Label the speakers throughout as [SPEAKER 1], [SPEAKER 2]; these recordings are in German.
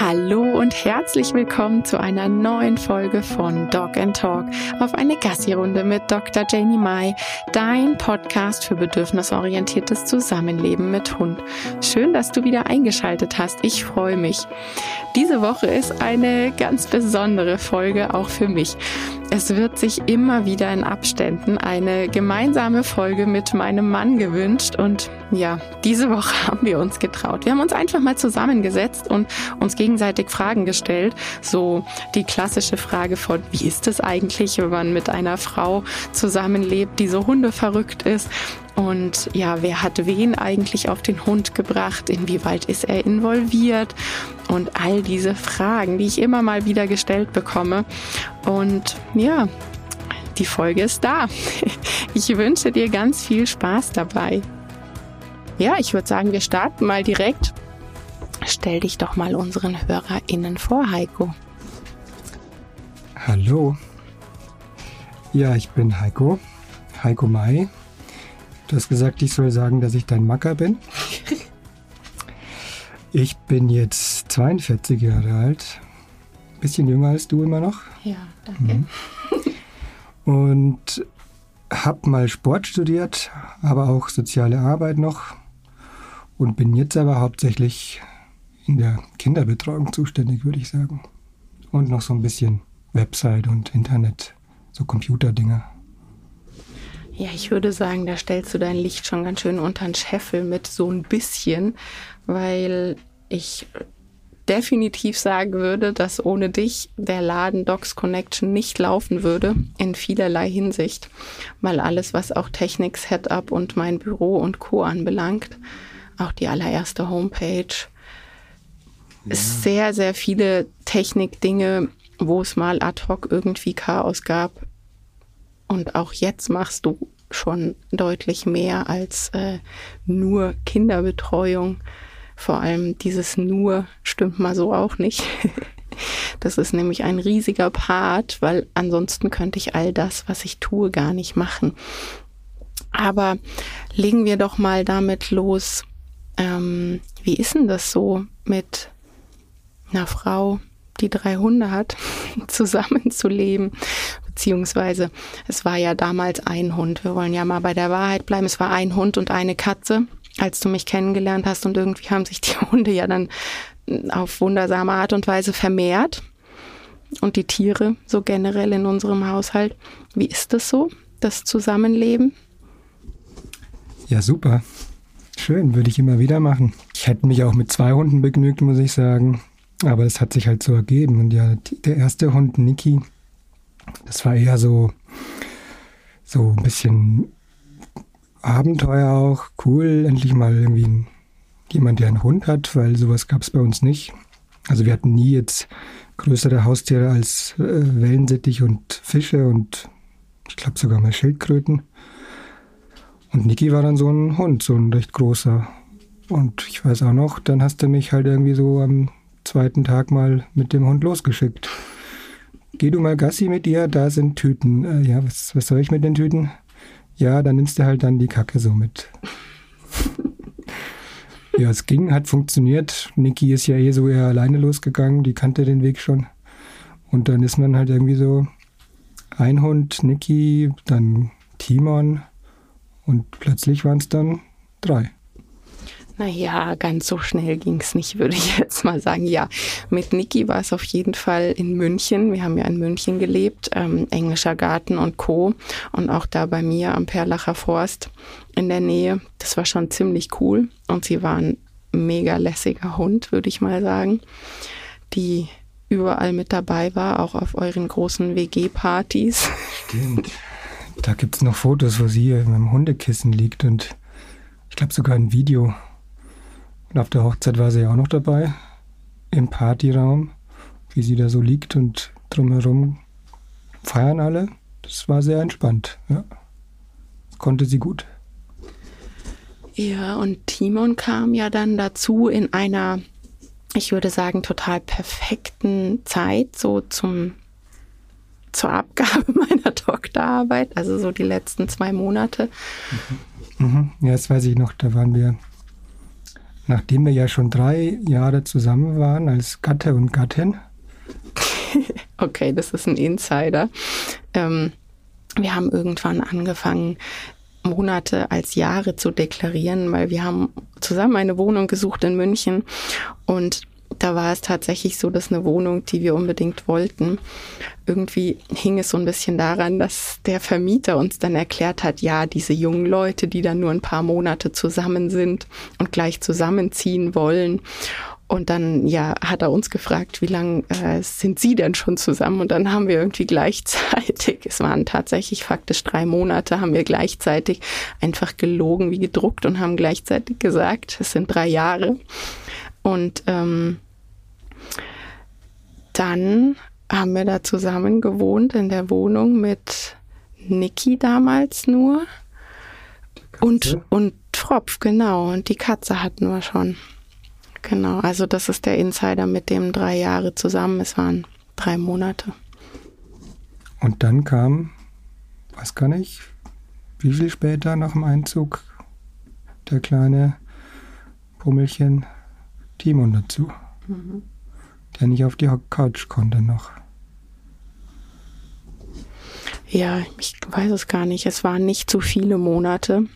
[SPEAKER 1] Hallo und herzlich willkommen zu einer neuen Folge von Dog and Talk auf eine Gassi-Runde mit Dr. Janie Mai, dein Podcast für bedürfnisorientiertes Zusammenleben mit Hund. Schön, dass du wieder eingeschaltet hast. Ich freue mich. Diese Woche ist eine ganz besondere Folge auch für mich. Es wird sich immer wieder in Abständen eine gemeinsame Folge mit meinem Mann gewünscht und ja, diese Woche haben wir uns getraut. Wir haben uns einfach mal zusammengesetzt und uns gegenseitig Fragen gestellt. So die klassische Frage von, wie ist es eigentlich, wenn man mit einer Frau zusammenlebt, die so hundeverrückt ist? Und ja, wer hat wen eigentlich auf den Hund gebracht? Inwieweit ist er involviert? Und all diese Fragen, die ich immer mal wieder gestellt bekomme. Und ja, die Folge ist da. Ich wünsche dir ganz viel Spaß dabei. Ja, ich würde sagen, wir starten mal direkt. Stell dich doch mal unseren HörerInnen vor, Heiko.
[SPEAKER 2] Hallo. Ja, ich bin Heiko. Heiko Mai. Du hast gesagt, ich soll sagen, dass ich dein Macker bin. Ich bin jetzt 42 Jahre alt. Bisschen jünger als du immer noch.
[SPEAKER 1] Ja, danke. Mhm.
[SPEAKER 2] Und habe mal Sport studiert, aber auch soziale Arbeit noch. Und bin jetzt aber hauptsächlich in der Kinderbetreuung zuständig, würde ich sagen. Und noch so ein bisschen Website und Internet, so Computerdinger.
[SPEAKER 1] Ja, ich würde sagen, da stellst du dein Licht schon ganz schön unter den Scheffel mit so ein bisschen, weil ich definitiv sagen würde, dass ohne dich der Laden Docs Connection nicht laufen würde, in vielerlei Hinsicht, weil alles, was auch Technik, Setup und mein Büro und Co. anbelangt, auch die allererste Homepage, ja. sehr, sehr viele Technikdinge, wo es mal ad hoc irgendwie Chaos gab, und auch jetzt machst du schon deutlich mehr als äh, nur Kinderbetreuung. Vor allem dieses nur stimmt mal so auch nicht. Das ist nämlich ein riesiger Part, weil ansonsten könnte ich all das, was ich tue, gar nicht machen. Aber legen wir doch mal damit los. Ähm, wie ist denn das so mit einer Frau, die drei Hunde hat, zusammenzuleben? Beziehungsweise es war ja damals ein Hund. Wir wollen ja mal bei der Wahrheit bleiben. Es war ein Hund und eine Katze, als du mich kennengelernt hast und irgendwie haben sich die Hunde ja dann auf wundersame Art und Weise vermehrt und die Tiere so generell in unserem Haushalt. Wie ist das so, das Zusammenleben?
[SPEAKER 2] Ja, super. Schön, würde ich immer wieder machen. Ich hätte mich auch mit zwei Hunden begnügt, muss ich sagen. Aber es hat sich halt so ergeben. Und ja, der erste Hund, Niki, das war eher so, so ein bisschen Abenteuer auch. Cool, endlich mal irgendwie jemand, der einen Hund hat, weil sowas gab es bei uns nicht. Also wir hatten nie jetzt größere Haustiere als äh, Wellensittich und Fische und ich glaube sogar mal Schildkröten. Und Niki war dann so ein Hund, so ein recht großer. Und ich weiß auch noch, dann hast du mich halt irgendwie so am zweiten Tag mal mit dem Hund losgeschickt. Geh du mal Gassi mit ihr, da sind Tüten. Äh, ja, was, was soll ich mit den Tüten? Ja, dann nimmst du halt dann die Kacke so mit. ja, es ging, hat funktioniert. Niki ist ja eh so eher alleine losgegangen, die kannte den Weg schon. Und dann ist man halt irgendwie so ein Hund, Niki, dann Timon und plötzlich waren es dann drei.
[SPEAKER 1] Naja, ganz so schnell ging es nicht, würde ich jetzt mal sagen. Ja, mit Niki war es auf jeden Fall in München. Wir haben ja in München gelebt, ähm, Englischer Garten und Co. Und auch da bei mir am Perlacher Forst in der Nähe. Das war schon ziemlich cool. Und sie war ein mega lässiger Hund, würde ich mal sagen, die überall mit dabei war, auch auf euren großen WG-Partys.
[SPEAKER 2] Stimmt. Da gibt es noch Fotos, wo sie in einem Hundekissen liegt und ich glaube sogar ein Video. Und auf der Hochzeit war sie ja auch noch dabei, im Partyraum, wie sie da so liegt und drumherum feiern alle. Das war sehr entspannt, ja. Das konnte sie gut.
[SPEAKER 1] Ja, und Timon kam ja dann dazu in einer, ich würde sagen, total perfekten Zeit, so zum zur Abgabe meiner Doktorarbeit, also so die letzten zwei Monate.
[SPEAKER 2] Mhm. Mhm. Ja, das weiß ich noch, da waren wir nachdem wir ja schon drei Jahre zusammen waren als Gatte und Gattin.
[SPEAKER 1] okay, das ist ein Insider. Ähm, wir haben irgendwann angefangen, Monate als Jahre zu deklarieren, weil wir haben zusammen eine Wohnung gesucht in München und da war es tatsächlich so, dass eine Wohnung, die wir unbedingt wollten, irgendwie hing es so ein bisschen daran, dass der Vermieter uns dann erklärt hat, ja, diese jungen Leute, die dann nur ein paar Monate zusammen sind und gleich zusammenziehen wollen. Und dann, ja, hat er uns gefragt, wie lange äh, sind Sie denn schon zusammen? Und dann haben wir irgendwie gleichzeitig, es waren tatsächlich faktisch drei Monate, haben wir gleichzeitig einfach gelogen wie gedruckt und haben gleichzeitig gesagt, es sind drei Jahre. Und ähm, dann haben wir da zusammen gewohnt in der Wohnung mit Niki damals nur. Und, und Tropf, genau. Und die Katze hatten wir schon. Genau. Also das ist der Insider mit dem drei Jahre zusammen. Es waren drei Monate.
[SPEAKER 2] Und dann kam, weiß gar nicht, wie viel später nach dem Einzug der kleine Pummelchen Timon dazu. Mhm der nicht auf die Couch konnte noch.
[SPEAKER 1] Ja, ich weiß es gar nicht. Es waren nicht zu viele Monate.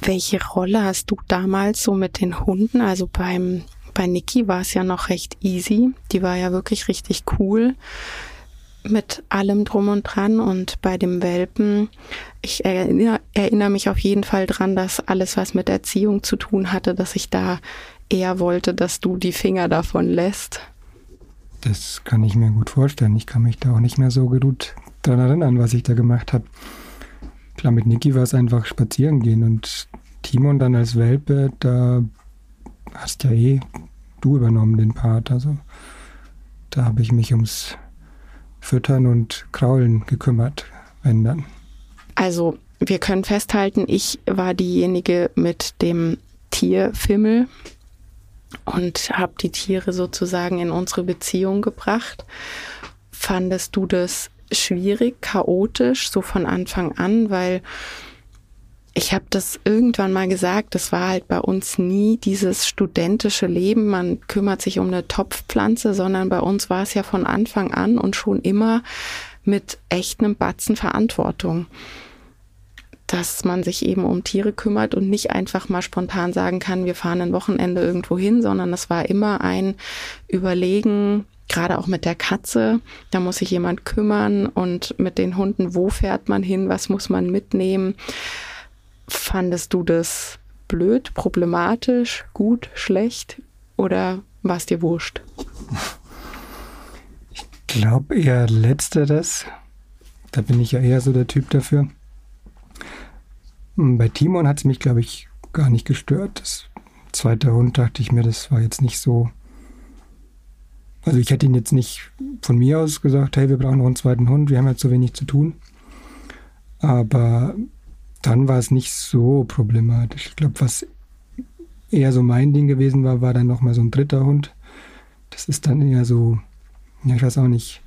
[SPEAKER 1] Welche Rolle hast du damals so mit den Hunden? Also beim, bei Niki war es ja noch recht easy. Die war ja wirklich richtig cool mit allem drum und dran und bei dem Welpen, ich erinnere, erinnere mich auf jeden Fall dran, dass alles, was mit Erziehung zu tun hatte, dass ich da eher wollte, dass du die Finger davon lässt.
[SPEAKER 2] Das kann ich mir gut vorstellen. Ich kann mich da auch nicht mehr so gut daran erinnern, was ich da gemacht habe. Klar, mit Niki war es einfach spazieren gehen und Timon dann als Welpe, da hast ja eh du übernommen den Part. Also da habe ich mich ums Füttern und Kraulen gekümmert, wenn dann.
[SPEAKER 1] Also wir können festhalten, ich war diejenige mit dem Tierfimmel und habe die Tiere sozusagen in unsere Beziehung gebracht. Fandest du das schwierig, chaotisch, so von Anfang an, weil ich habe das irgendwann mal gesagt, das war halt bei uns nie dieses studentische Leben, man kümmert sich um eine Topfpflanze, sondern bei uns war es ja von Anfang an und schon immer mit echtem Batzen Verantwortung dass man sich eben um Tiere kümmert und nicht einfach mal spontan sagen kann, wir fahren ein Wochenende irgendwo hin, sondern es war immer ein Überlegen, gerade auch mit der Katze, da muss sich jemand kümmern und mit den Hunden, wo fährt man hin, was muss man mitnehmen. Fandest du das blöd, problematisch, gut, schlecht oder war es dir wurscht?
[SPEAKER 2] Ich glaube eher letzteres. Da bin ich ja eher so der Typ dafür. Bei Timon hat es mich, glaube ich, gar nicht gestört. Das zweite Hund dachte ich mir, das war jetzt nicht so. Also ich hätte ihn jetzt nicht von mir aus gesagt, hey, wir brauchen noch einen zweiten Hund, wir haben jetzt so wenig zu tun. Aber dann war es nicht so problematisch. Ich glaube, was eher so mein Ding gewesen war, war dann nochmal so ein dritter Hund. Das ist dann eher so, ja, ich weiß auch nicht,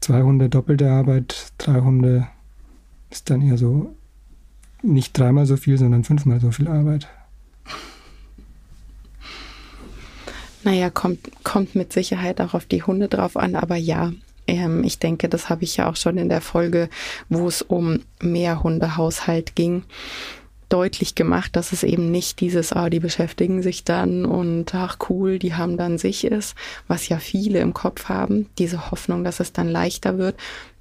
[SPEAKER 2] zwei Hunde doppelte Arbeit, drei Hunde ist dann eher so nicht dreimal so viel, sondern fünfmal so viel Arbeit.
[SPEAKER 1] Naja, kommt, kommt mit Sicherheit auch auf die Hunde drauf an, aber ja, ähm, ich denke, das habe ich ja auch schon in der Folge, wo es um Mehrhundehaushalt ging, deutlich gemacht, dass es eben nicht dieses, ah, die beschäftigen sich dann und ach cool, die haben dann sich ist, was ja viele im Kopf haben, diese Hoffnung, dass es dann leichter wird,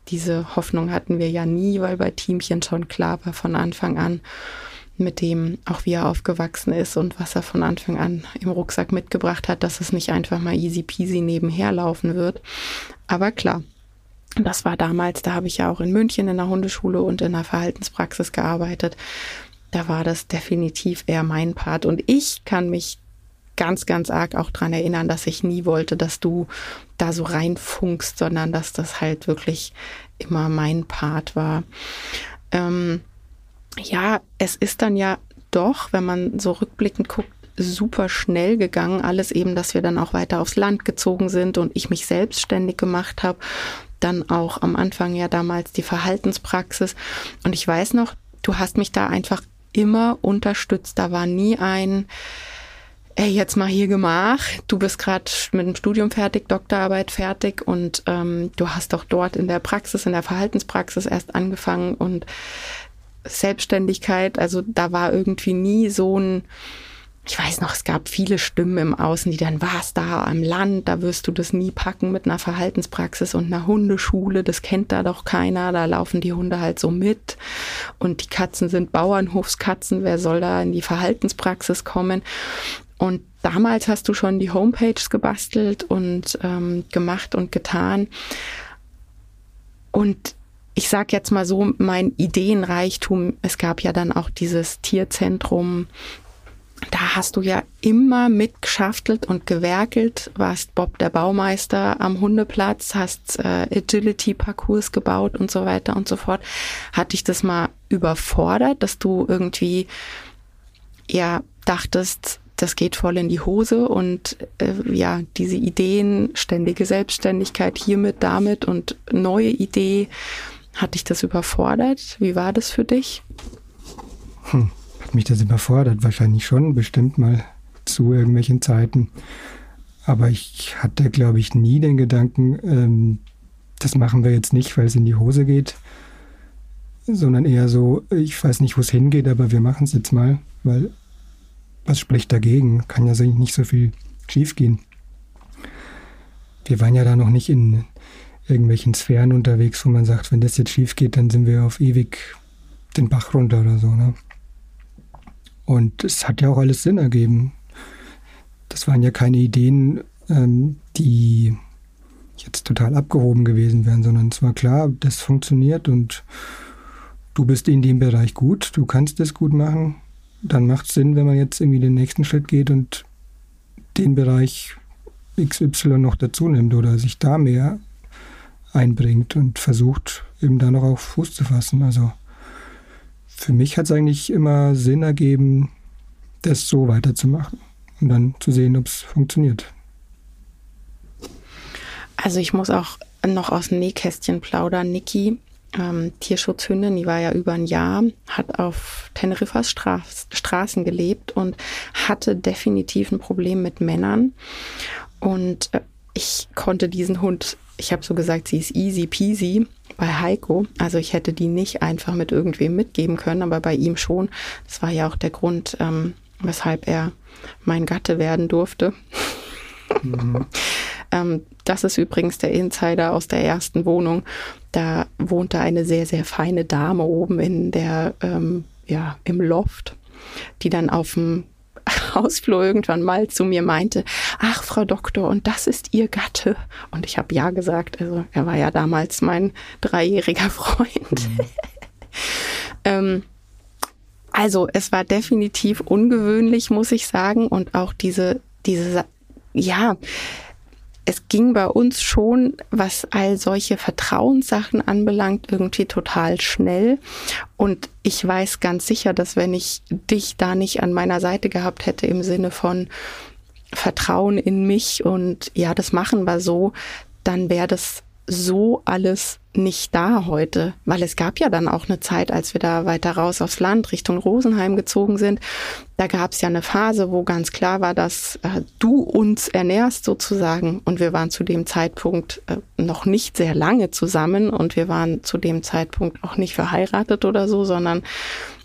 [SPEAKER 1] diese Hoffnung hatten wir ja nie, weil bei Teamchen schon klar war von Anfang an, mit dem auch wie er aufgewachsen ist und was er von Anfang an im Rucksack mitgebracht hat, dass es nicht einfach mal easy peasy nebenher laufen wird. Aber klar, das war damals, da habe ich ja auch in München in der Hundeschule und in der Verhaltenspraxis gearbeitet. Da war das definitiv eher mein Part. Und ich kann mich ganz, ganz arg auch dran erinnern, dass ich nie wollte, dass du da so reinfunkst, sondern dass das halt wirklich immer mein Part war. Ähm, ja, es ist dann ja doch, wenn man so rückblickend guckt, super schnell gegangen. Alles eben, dass wir dann auch weiter aufs Land gezogen sind und ich mich selbstständig gemacht habe. Dann auch am Anfang ja damals die Verhaltenspraxis. Und ich weiß noch, du hast mich da einfach immer unterstützt. Da war nie ein, ey, jetzt mal hier gemacht. Du bist gerade mit dem Studium fertig, Doktorarbeit fertig und ähm, du hast doch dort in der Praxis, in der Verhaltenspraxis erst angefangen und Selbstständigkeit, also da war irgendwie nie so ein, ich weiß noch, es gab viele Stimmen im Außen, die dann, was da am Land, da wirst du das nie packen mit einer Verhaltenspraxis und einer Hundeschule, das kennt da doch keiner, da laufen die Hunde halt so mit und die Katzen sind Bauernhofskatzen, wer soll da in die Verhaltenspraxis kommen? Und damals hast du schon die Homepages gebastelt und ähm, gemacht und getan. Und ich sag jetzt mal so, mein Ideenreichtum, es gab ja dann auch dieses Tierzentrum, da hast du ja immer mitgeschaftelt und gewerkelt, warst Bob der Baumeister am Hundeplatz, hast äh, Agility-Parcours gebaut und so weiter und so fort. Hat dich das mal überfordert, dass du irgendwie ja dachtest, das geht voll in die Hose und äh, ja, diese Ideen, ständige Selbstständigkeit hiermit, damit und neue Idee, hat dich das überfordert? Wie war das für dich?
[SPEAKER 2] Hm, hat mich das überfordert? Wahrscheinlich schon, bestimmt mal zu irgendwelchen Zeiten. Aber ich hatte, glaube ich, nie den Gedanken, ähm, das machen wir jetzt nicht, weil es in die Hose geht, sondern eher so, ich weiß nicht, wo es hingeht, aber wir machen es jetzt mal, weil was spricht dagegen? Kann ja nicht so viel schiefgehen. Wir waren ja da noch nicht in irgendwelchen Sphären unterwegs, wo man sagt, wenn das jetzt schief geht, dann sind wir auf ewig den Bach runter oder so. Ne? Und es hat ja auch alles Sinn ergeben. Das waren ja keine Ideen, ähm, die jetzt total abgehoben gewesen wären, sondern es war klar, das funktioniert und du bist in dem Bereich gut, du kannst es gut machen dann macht es Sinn, wenn man jetzt irgendwie den nächsten Schritt geht und den Bereich XY noch dazu nimmt oder sich da mehr einbringt und versucht, eben da noch auf Fuß zu fassen. Also für mich hat es eigentlich immer Sinn ergeben, das so weiterzumachen und dann zu sehen, ob es funktioniert.
[SPEAKER 1] Also ich muss auch noch aus dem Nähkästchen plaudern. Niki ähm, Tierschutzhündin, die war ja über ein Jahr, hat auf Teneriffas Stra Straßen gelebt und hatte definitiv ein Problem mit Männern. Und äh, ich konnte diesen Hund, ich habe so gesagt, sie ist easy peasy bei Heiko. Also ich hätte die nicht einfach mit irgendwem mitgeben können, aber bei ihm schon. Das war ja auch der Grund, ähm, weshalb er mein Gatte werden durfte. Mhm. ähm, das ist übrigens der Insider aus der ersten Wohnung. Da wohnte eine sehr, sehr feine Dame oben in der, ähm, ja, im Loft, die dann auf dem Hausflur irgendwann mal zu mir meinte, ach Frau Doktor, und das ist Ihr Gatte. Und ich habe ja gesagt, also er war ja damals mein dreijähriger Freund. Mhm. ähm, also es war definitiv ungewöhnlich, muss ich sagen. Und auch diese, diese, ja, es ging bei uns schon, was all solche Vertrauenssachen anbelangt, irgendwie total schnell. Und ich weiß ganz sicher, dass wenn ich dich da nicht an meiner Seite gehabt hätte im Sinne von Vertrauen in mich und ja, das machen wir so, dann wäre das so alles nicht da heute, weil es gab ja dann auch eine Zeit, als wir da weiter raus aufs Land Richtung Rosenheim gezogen sind. Da gab es ja eine Phase, wo ganz klar war, dass äh, du uns ernährst sozusagen. Und wir waren zu dem Zeitpunkt äh, noch nicht sehr lange zusammen und wir waren zu dem Zeitpunkt auch nicht verheiratet oder so, sondern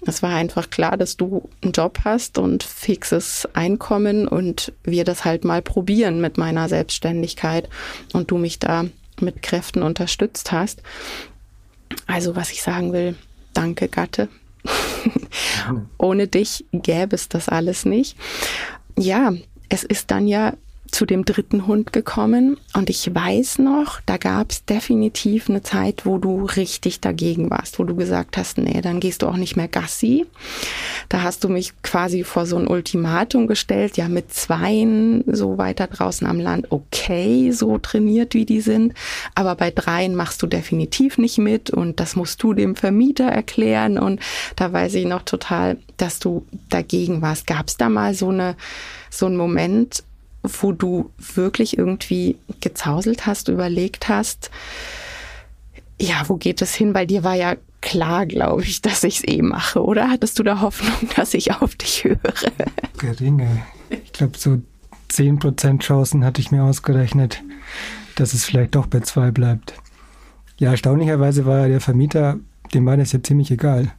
[SPEAKER 1] es war einfach klar, dass du einen Job hast und fixes Einkommen und wir das halt mal probieren mit meiner Selbstständigkeit und du mich da mit Kräften unterstützt hast. Also was ich sagen will, danke Gatte. Ohne dich gäbe es das alles nicht. Ja, es ist dann ja zu dem dritten Hund gekommen und ich weiß noch, da gab es definitiv eine Zeit, wo du richtig dagegen warst, wo du gesagt hast, nee, dann gehst du auch nicht mehr Gassi. Da hast du mich quasi vor so ein Ultimatum gestellt, ja mit zweien so weiter draußen am Land, okay, so trainiert wie die sind, aber bei dreien machst du definitiv nicht mit und das musst du dem Vermieter erklären und da weiß ich noch total, dass du dagegen warst. Gab es da mal so eine so einen Moment, wo du wirklich irgendwie gezauselt hast, überlegt hast, ja, wo geht es hin? Weil dir war ja klar, glaube ich, dass ich es eh mache, oder? Hattest du da Hoffnung, dass ich auf dich höre?
[SPEAKER 2] Geringe. Ich glaube, so 10% Chancen hatte ich mir ausgerechnet, dass es vielleicht doch bei zwei bleibt. Ja, erstaunlicherweise war der Vermieter, dem war das ja ziemlich egal,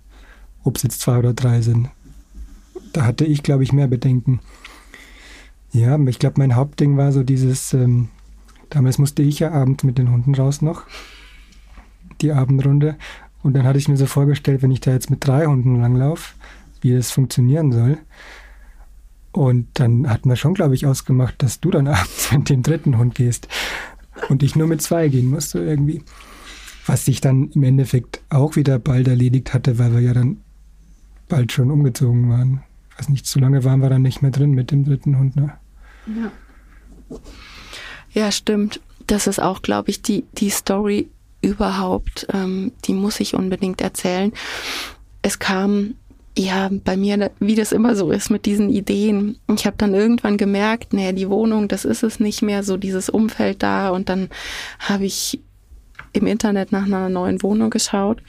[SPEAKER 2] ob es jetzt zwei oder drei sind. Da hatte ich, glaube ich, mehr Bedenken. Ja, ich glaube, mein Hauptding war so dieses, ähm, damals musste ich ja abends mit den Hunden raus noch, die Abendrunde. Und dann hatte ich mir so vorgestellt, wenn ich da jetzt mit drei Hunden langlaufe, wie das funktionieren soll. Und dann hatten wir schon, glaube ich, ausgemacht, dass du dann abends mit dem dritten Hund gehst und ich nur mit zwei gehen musste irgendwie. Was sich dann im Endeffekt auch wieder bald erledigt hatte, weil wir ja dann bald schon umgezogen waren. Ich weiß nicht, zu lange waren wir dann nicht mehr drin mit dem dritten Hund. Ne?
[SPEAKER 1] Ja. ja, stimmt. Das ist auch, glaube ich, die, die Story überhaupt. Ähm, die muss ich unbedingt erzählen. Es kam ja, bei mir, wie das immer so ist mit diesen Ideen. Ich habe dann irgendwann gemerkt, nee, die Wohnung, das ist es nicht mehr, so dieses Umfeld da. Und dann habe ich im Internet nach einer neuen Wohnung geschaut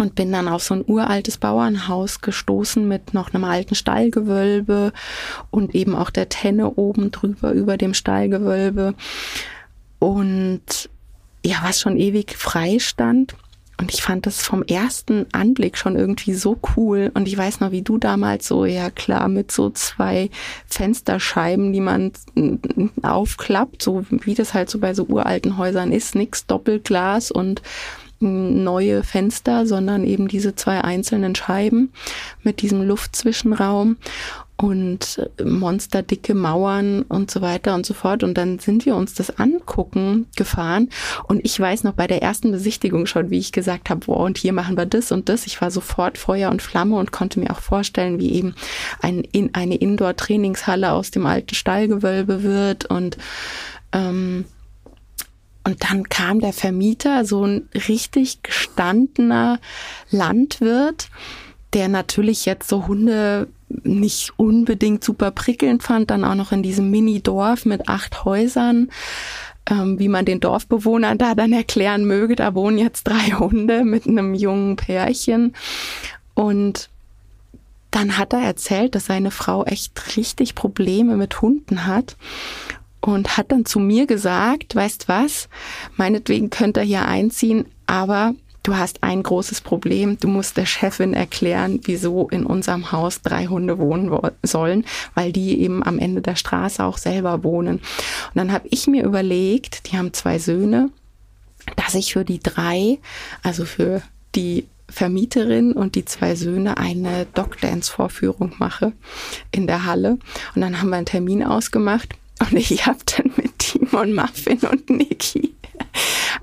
[SPEAKER 1] und bin dann auf so ein uraltes Bauernhaus gestoßen mit noch einem alten Stallgewölbe und eben auch der Tenne oben drüber über dem Stallgewölbe und ja, was schon ewig frei stand. Und ich fand das vom ersten Anblick schon irgendwie so cool. Und ich weiß noch, wie du damals so, ja klar, mit so zwei Fensterscheiben, die man aufklappt, so wie das halt so bei so uralten Häusern ist, nix Doppelglas und neue Fenster, sondern eben diese zwei einzelnen Scheiben mit diesem Luftzwischenraum und monsterdicke Mauern und so weiter und so fort. Und dann sind wir uns das angucken gefahren. Und ich weiß noch bei der ersten Besichtigung schon, wie ich gesagt habe, boah, und hier machen wir das und das. Ich war sofort Feuer und Flamme und konnte mir auch vorstellen, wie eben ein, in, eine Indoor-Trainingshalle aus dem alten Stallgewölbe wird und ähm, und dann kam der Vermieter, so ein richtig gestandener Landwirt, der natürlich jetzt so Hunde nicht unbedingt super prickelnd fand, dann auch noch in diesem Mini-Dorf mit acht Häusern, ähm, wie man den Dorfbewohnern da dann erklären möge, da wohnen jetzt drei Hunde mit einem jungen Pärchen. Und dann hat er erzählt, dass seine Frau echt richtig Probleme mit Hunden hat und hat dann zu mir gesagt, weißt was, meinetwegen könnt ihr hier einziehen, aber du hast ein großes Problem. Du musst der Chefin erklären, wieso in unserem Haus drei Hunde wohnen sollen, weil die eben am Ende der Straße auch selber wohnen. Und dann habe ich mir überlegt, die haben zwei Söhne, dass ich für die drei, also für die Vermieterin und die zwei Söhne eine Dogdance-Vorführung mache in der Halle. Und dann haben wir einen Termin ausgemacht und ich habe dann mit Timon, Muffin und Niki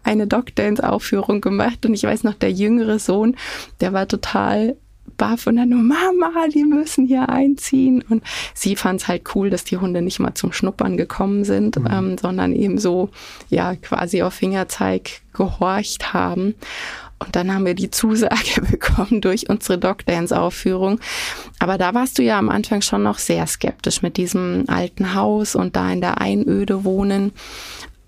[SPEAKER 1] eine Dogdance-Aufführung gemacht. Und ich weiß noch, der jüngere Sohn, der war total baff und dann nur, Mama, die müssen hier einziehen. Und sie fand es halt cool, dass die Hunde nicht mal zum Schnuppern gekommen sind, mhm. ähm, sondern eben so, ja, quasi auf Fingerzeig gehorcht haben. Und dann haben wir die Zusage bekommen durch unsere Dogdance-Aufführung. Aber da warst du ja am Anfang schon noch sehr skeptisch mit diesem alten Haus und da in der Einöde wohnen.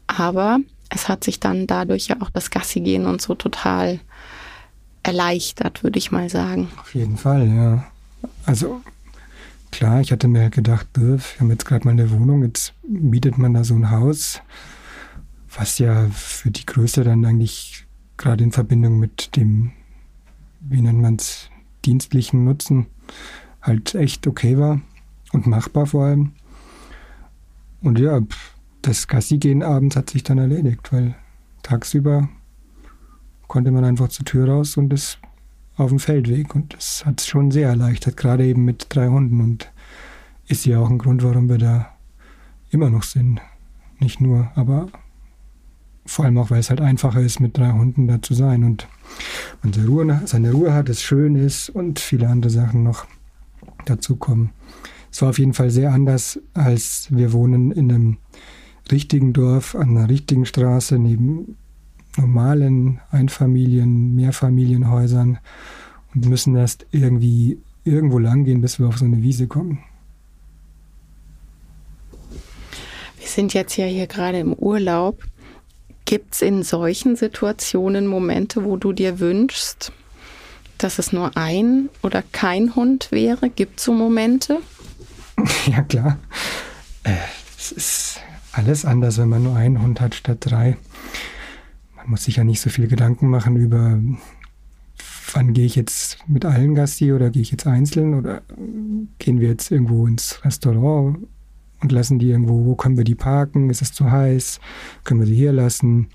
[SPEAKER 1] Aber es hat sich dann dadurch ja auch das Gassi gehen und so total erleichtert, würde ich mal sagen.
[SPEAKER 2] Auf jeden Fall, ja. Also klar, ich hatte mir halt gedacht, wir haben jetzt gerade mal eine Wohnung, jetzt mietet man da so ein Haus, was ja für die Größe dann eigentlich gerade in Verbindung mit dem, wie nennt man es, dienstlichen Nutzen halt echt okay war und machbar vor allem. Und ja, das Gassi gehen abends hat sich dann erledigt, weil tagsüber konnte man einfach zur Tür raus und ist auf dem Feldweg. Und das hat es schon sehr erleichtert, gerade eben mit drei Hunden. Und ist ja auch ein Grund, warum wir da immer noch sind. Nicht nur, aber vor allem auch, weil es halt einfacher ist, mit drei Hunden da zu sein und man seine Ruhe, seine Ruhe hat, es schön ist und viele andere Sachen noch dazu kommen. Es war auf jeden Fall sehr anders, als wir wohnen in einem richtigen Dorf, an einer richtigen Straße, neben normalen Einfamilien-, Mehrfamilienhäusern und müssen erst irgendwie irgendwo lang gehen, bis wir auf so eine Wiese kommen.
[SPEAKER 1] Wir sind jetzt ja hier gerade im Urlaub. Gibt es in solchen Situationen Momente, wo du dir wünschst, dass es nur ein oder kein Hund wäre? Gibt es so Momente?
[SPEAKER 2] Ja, klar. Äh, es ist alles anders, wenn man nur einen Hund hat statt drei. Man muss sich ja nicht so viel Gedanken machen über, wann gehe ich jetzt mit allen Gasti oder gehe ich jetzt einzeln oder gehen wir jetzt irgendwo ins Restaurant und lassen die irgendwo, wo können wir die parken? Ist es zu heiß? Können wir sie hier lassen?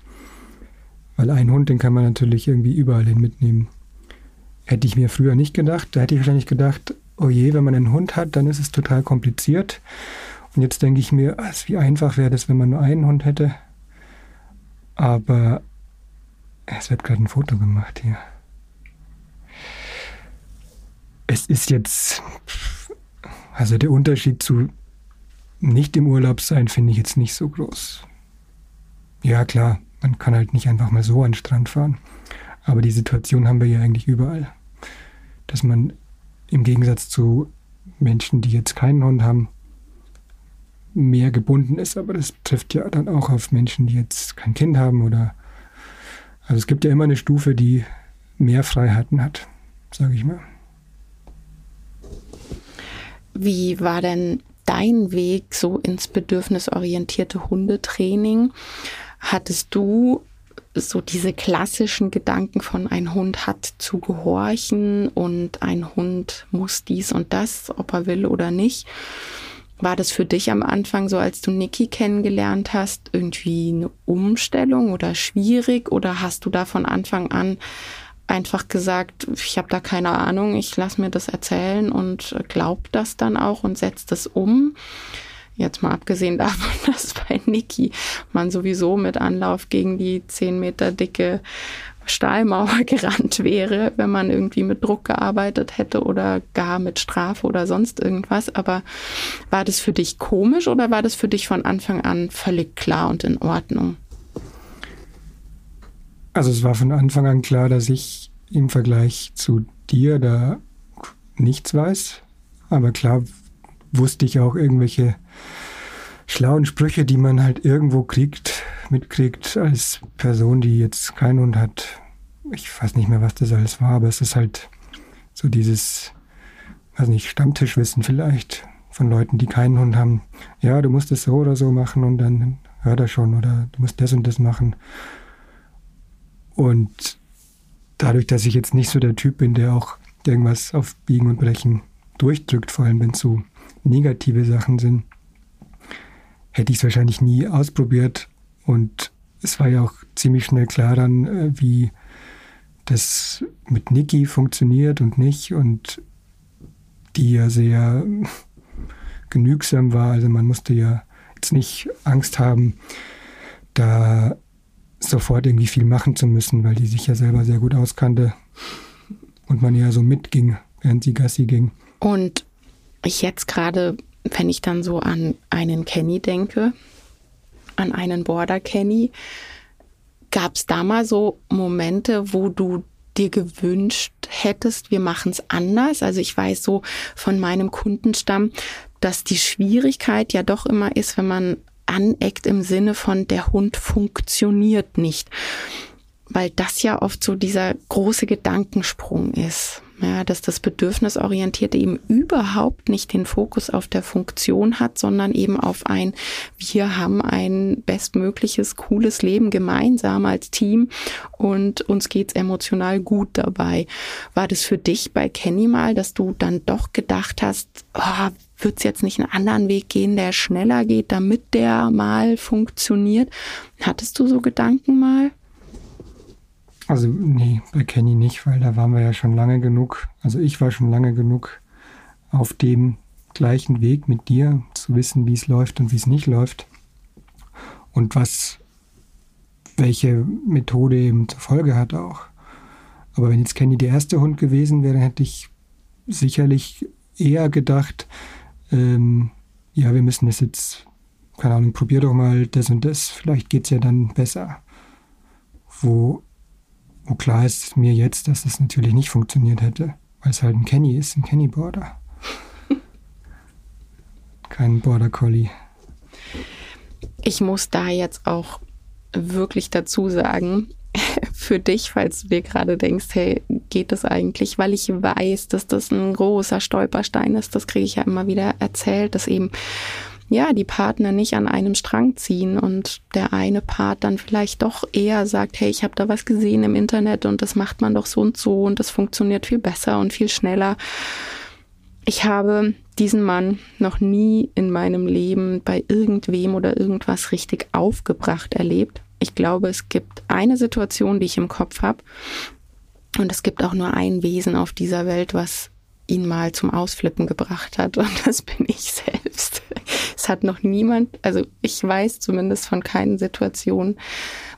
[SPEAKER 2] Weil ein Hund, den kann man natürlich irgendwie überall hin mitnehmen. Hätte ich mir früher nicht gedacht. Da hätte ich wahrscheinlich gedacht, oh je, wenn man einen Hund hat, dann ist es total kompliziert. Und jetzt denke ich mir, wie einfach wäre das, wenn man nur einen Hund hätte. Aber es wird gerade ein Foto gemacht hier. Es ist jetzt, also der Unterschied zu nicht im Urlaub sein, finde ich jetzt nicht so groß. Ja, klar, man kann halt nicht einfach mal so an den Strand fahren. Aber die Situation haben wir ja eigentlich überall. Dass man im Gegensatz zu Menschen, die jetzt keinen Hund haben, mehr gebunden ist. Aber das trifft ja dann auch auf Menschen, die jetzt kein Kind haben oder. Also es gibt ja immer eine Stufe, die mehr Freiheiten hat, sage ich mal.
[SPEAKER 1] Wie war denn dein Weg so ins bedürfnisorientierte Hundetraining? Hattest du so diese klassischen Gedanken von ein Hund hat zu gehorchen und ein Hund muss dies und das, ob er will oder nicht? War das für dich am Anfang so, als du Niki kennengelernt hast, irgendwie eine Umstellung oder schwierig? Oder hast du da von Anfang an einfach gesagt, ich habe da keine Ahnung, ich lass mir das erzählen und glaub das dann auch und setz das um. Jetzt mal abgesehen davon, dass bei Niki man sowieso mit Anlauf gegen die zehn Meter dicke Stahlmauer gerannt wäre, wenn man irgendwie mit Druck gearbeitet hätte oder gar mit Strafe oder sonst irgendwas. Aber war das für dich komisch oder war das für dich von Anfang an völlig klar und in Ordnung?
[SPEAKER 2] Also es war von Anfang an klar, dass ich im Vergleich zu dir da nichts weiß. Aber klar wusste ich auch irgendwelche schlauen Sprüche, die man halt irgendwo kriegt, mitkriegt als Person, die jetzt keinen Hund hat. Ich weiß nicht mehr, was das alles war, aber es ist halt so dieses, weiß nicht, Stammtischwissen vielleicht von Leuten, die keinen Hund haben. Ja, du musst es so oder so machen und dann hört er schon oder du musst das und das machen. Und dadurch, dass ich jetzt nicht so der Typ bin, der auch irgendwas auf Biegen und Brechen durchdrückt, vor allem wenn es so negative Sachen sind, hätte ich es wahrscheinlich nie ausprobiert. Und es war ja auch ziemlich schnell klar dann, äh, wie das mit Niki funktioniert und nicht. Und die ja sehr genügsam war. Also man musste ja jetzt nicht Angst haben, da sofort irgendwie viel machen zu müssen, weil die sich ja selber sehr gut auskannte und man ja so mitging, während sie Gassi ging.
[SPEAKER 1] Und ich jetzt gerade, wenn ich dann so an einen Kenny denke, an einen Border Kenny, gab es da mal so Momente, wo du dir gewünscht hättest, wir machen es anders? Also ich weiß so von meinem Kundenstamm, dass die Schwierigkeit ja doch immer ist, wenn man aneckt im Sinne von der Hund funktioniert nicht. Weil das ja oft so dieser große Gedankensprung ist. Ja, dass das Bedürfnisorientierte eben überhaupt nicht den Fokus auf der Funktion hat, sondern eben auf ein, wir haben ein bestmögliches, cooles Leben gemeinsam als Team und uns geht's emotional gut dabei. War das für dich bei Kenny mal, dass du dann doch gedacht hast, oh, wird es jetzt nicht einen anderen Weg gehen, der schneller geht, damit der mal funktioniert? Hattest du so Gedanken mal?
[SPEAKER 2] Also nee, bei Kenny nicht, weil da waren wir ja schon lange genug, also ich war schon lange genug auf dem gleichen Weg mit dir, zu wissen, wie es läuft und wie es nicht läuft. Und was, welche Methode eben zur Folge hat auch. Aber wenn jetzt Kenny der erste Hund gewesen wäre, hätte ich sicherlich eher gedacht, ähm, ja, wir müssen das jetzt, keine Ahnung, probier doch mal das und das, vielleicht geht es ja dann besser. Wo, wo klar ist mir jetzt, dass das natürlich nicht funktioniert hätte, weil es halt ein Kenny ist, ein Kenny Border. Kein Border Collie.
[SPEAKER 1] Ich muss da jetzt auch wirklich dazu sagen, für dich, falls du dir gerade denkst, hey, geht es eigentlich, weil ich weiß, dass das ein großer Stolperstein ist. Das kriege ich ja immer wieder erzählt, dass eben ja, die Partner nicht an einem Strang ziehen und der eine Part dann vielleicht doch eher sagt, hey, ich habe da was gesehen im Internet und das macht man doch so und so und das funktioniert viel besser und viel schneller. Ich habe diesen Mann noch nie in meinem Leben bei irgendwem oder irgendwas richtig aufgebracht erlebt. Ich glaube, es gibt eine Situation, die ich im Kopf habe. Und es gibt auch nur ein Wesen auf dieser Welt, was ihn mal zum Ausflippen gebracht hat. Und das bin ich selbst. Es hat noch niemand, also ich weiß zumindest von keinen Situationen,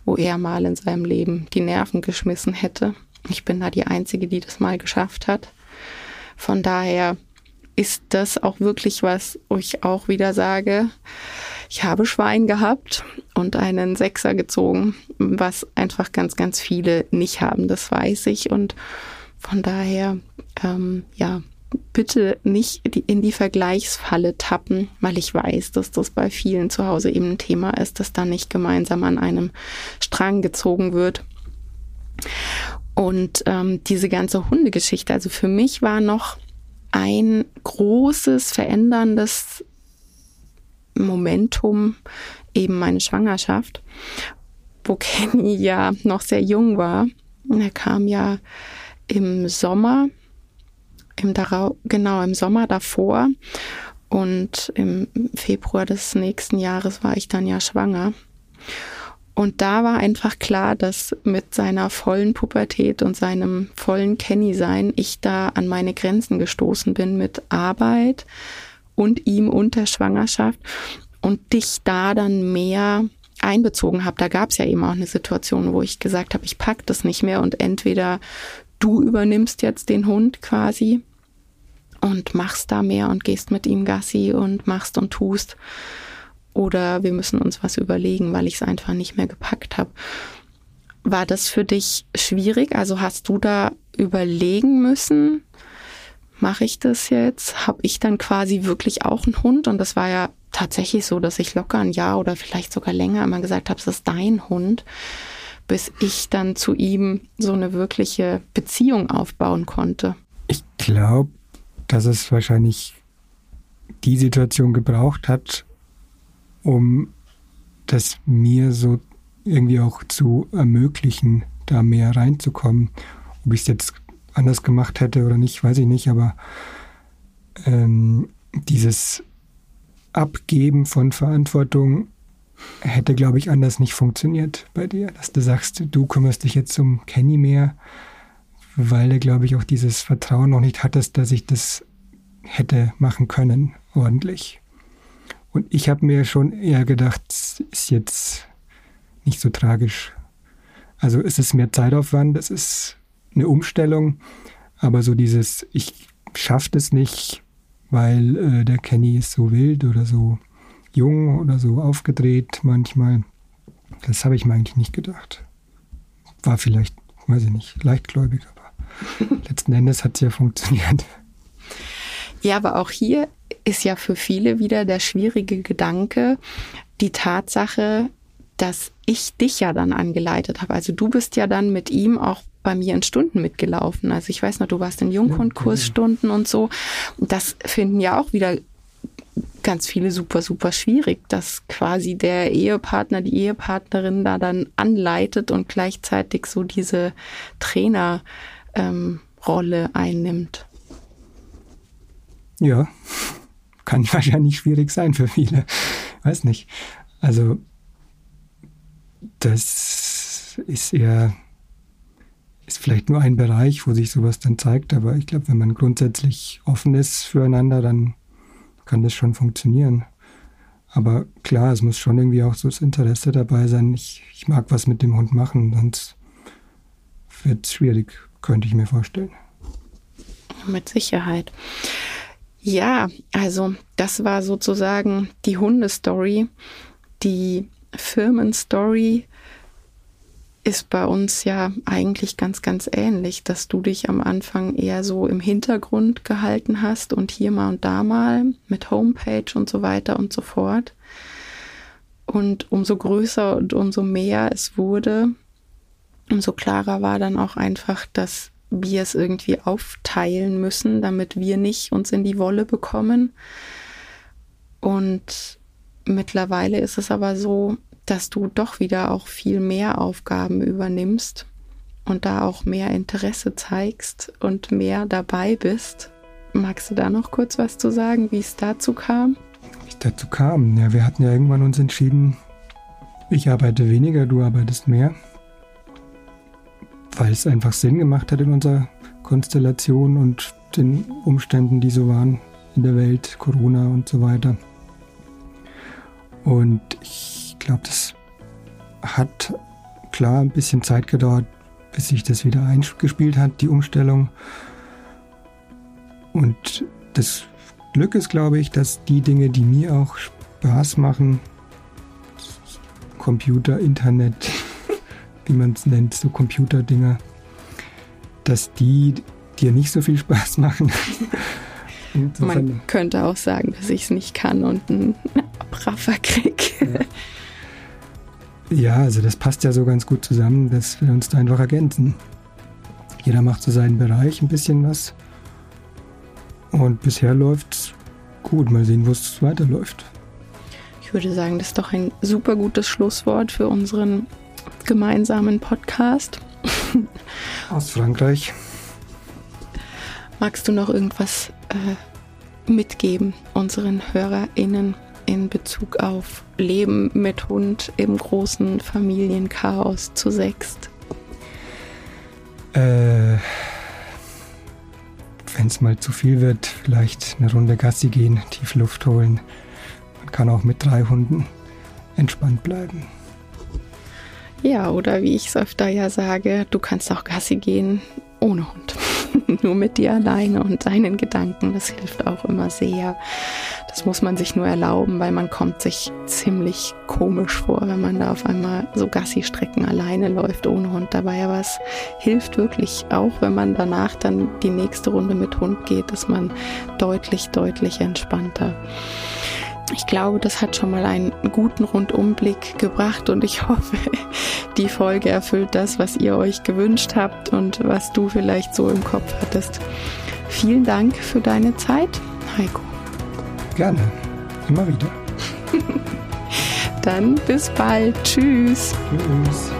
[SPEAKER 1] wo er mal in seinem Leben die Nerven geschmissen hätte. Ich bin da die Einzige, die das mal geschafft hat. Von daher ist das auch wirklich was, wo ich auch wieder sage, ich habe Schwein gehabt und einen Sechser gezogen, was einfach ganz, ganz viele nicht haben, das weiß ich. Und von daher, ähm, ja, bitte nicht in die Vergleichsfalle tappen, weil ich weiß, dass das bei vielen zu Hause eben ein Thema ist, dass da nicht gemeinsam an einem Strang gezogen wird. Und ähm, diese ganze Hundegeschichte, also für mich war noch ein großes, veränderndes Momentum eben meine Schwangerschaft, wo Kenny ja noch sehr jung war. Und er kam ja im Sommer, im Darau genau im Sommer davor und im Februar des nächsten Jahres war ich dann ja schwanger. Und da war einfach klar, dass mit seiner vollen Pubertät und seinem vollen Kenny-Sein ich da an meine Grenzen gestoßen bin mit Arbeit und ihm und der Schwangerschaft und dich da dann mehr einbezogen habe. Da gab es ja eben auch eine Situation, wo ich gesagt habe, ich pack das nicht mehr und entweder du übernimmst jetzt den Hund quasi und machst da mehr und gehst mit ihm Gassi und machst und tust oder wir müssen uns was überlegen, weil ich es einfach nicht mehr gepackt habe. War das für dich schwierig? Also hast du da überlegen müssen, mache ich das jetzt? Habe ich dann quasi wirklich auch einen Hund? Und das war ja tatsächlich so, dass ich locker ein Jahr oder vielleicht sogar länger immer gesagt habe, es ist dein Hund, bis ich dann zu ihm so eine wirkliche Beziehung aufbauen konnte.
[SPEAKER 2] Ich glaube, dass es wahrscheinlich die Situation gebraucht hat, um das mir so irgendwie auch zu ermöglichen, da mehr reinzukommen. Ob ich es jetzt anders gemacht hätte oder nicht, weiß ich nicht, aber ähm, dieses Abgeben von Verantwortung hätte, glaube ich, anders nicht funktioniert bei dir, dass du sagst, du kümmerst dich jetzt um Kenny mehr, weil du, glaube ich, auch dieses Vertrauen noch nicht hattest, dass ich das hätte machen können, ordentlich. Und ich habe mir schon eher gedacht, es ist jetzt nicht so tragisch. Also es ist mehr Zeitaufwand, es ist eine Umstellung, aber so dieses, ich schaffe das nicht, weil äh, der Kenny ist so wild oder so jung oder so aufgedreht manchmal. Das habe ich mir eigentlich nicht gedacht. War vielleicht, weiß ich nicht, leichtgläubig, aber letzten Endes hat es ja funktioniert.
[SPEAKER 1] Ja, aber auch hier ist ja für viele wieder der schwierige Gedanke, die Tatsache, dass ich dich ja dann angeleitet habe. Also du bist ja dann mit ihm auch bei mir in Stunden mitgelaufen. Also ich weiß noch, du warst in Junghundkursstunden und so. Und das finden ja auch wieder ganz viele super, super schwierig, dass quasi der Ehepartner, die Ehepartnerin da dann anleitet und gleichzeitig so diese Trainerrolle ähm, einnimmt.
[SPEAKER 2] Ja, kann wahrscheinlich schwierig sein für viele. Weiß nicht. Also, das ist eher, ist vielleicht nur ein Bereich, wo sich sowas dann zeigt, aber ich glaube, wenn man grundsätzlich offen ist füreinander, dann kann das schon funktionieren. Aber klar, es muss schon irgendwie auch so das Interesse dabei sein. Ich, ich mag was mit dem Hund machen, sonst wird es schwierig, könnte ich mir vorstellen.
[SPEAKER 1] Mit Sicherheit. Ja, also das war sozusagen die Hundestory. Die Firmenstory ist bei uns ja eigentlich ganz, ganz ähnlich, dass du dich am Anfang eher so im Hintergrund gehalten hast und hier mal und da mal mit Homepage und so weiter und so fort. Und umso größer und umso mehr es wurde, umso klarer war dann auch einfach, dass wir es irgendwie aufteilen müssen, damit wir nicht uns in die Wolle bekommen. Und mittlerweile ist es aber so, dass du doch wieder auch viel mehr Aufgaben übernimmst und da auch mehr Interesse zeigst und mehr dabei bist. Magst du da noch kurz was zu sagen, wie es dazu kam?
[SPEAKER 2] Wie es dazu kam? Ja, wir hatten ja irgendwann uns entschieden, ich arbeite weniger, du arbeitest mehr weil es einfach Sinn gemacht hat in unserer Konstellation und den Umständen, die so waren in der Welt, Corona und so weiter. Und ich glaube, das hat klar ein bisschen Zeit gedauert, bis sich das wieder eingespielt hat, die Umstellung. Und das Glück ist, glaube ich, dass die Dinge, die mir auch Spaß machen, Computer, Internet, wie man es nennt, so Computerdinger, dass die dir nicht so viel Spaß machen.
[SPEAKER 1] man könnte auch sagen, dass ich es nicht kann und einen Abraffer kriege.
[SPEAKER 2] Ja. ja, also das passt ja so ganz gut zusammen, dass wir uns da einfach ergänzen. Jeder macht so seinen Bereich ein bisschen was. Und bisher läuft es gut. Mal sehen, wo es weiterläuft.
[SPEAKER 1] Ich würde sagen, das ist doch ein super gutes Schlusswort für unseren gemeinsamen Podcast.
[SPEAKER 2] Aus Frankreich.
[SPEAKER 1] Magst du noch irgendwas äh, mitgeben unseren HörerInnen in Bezug auf Leben mit Hund im großen Familienchaos zu sechst?
[SPEAKER 2] Äh, Wenn es mal zu viel wird, vielleicht eine Runde Gassi gehen, tief Luft holen. Man kann auch mit drei Hunden entspannt bleiben.
[SPEAKER 1] Ja, oder wie ich es öfter ja sage, du kannst auch Gassi gehen ohne Hund. nur mit dir alleine und deinen Gedanken. Das hilft auch immer sehr. Das muss man sich nur erlauben, weil man kommt sich ziemlich komisch vor, wenn man da auf einmal so Gassi-Strecken alleine läuft, ohne Hund dabei. Aber es hilft wirklich, auch wenn man danach dann die nächste Runde mit Hund geht, ist man deutlich, deutlich entspannter. Ich glaube, das hat schon mal einen guten Rundumblick gebracht und ich hoffe, die Folge erfüllt das, was ihr euch gewünscht habt und was du vielleicht so im Kopf hattest. Vielen Dank für deine Zeit, Heiko.
[SPEAKER 2] Gerne, immer wieder.
[SPEAKER 1] Dann bis bald. Tschüss.
[SPEAKER 2] Tschüss.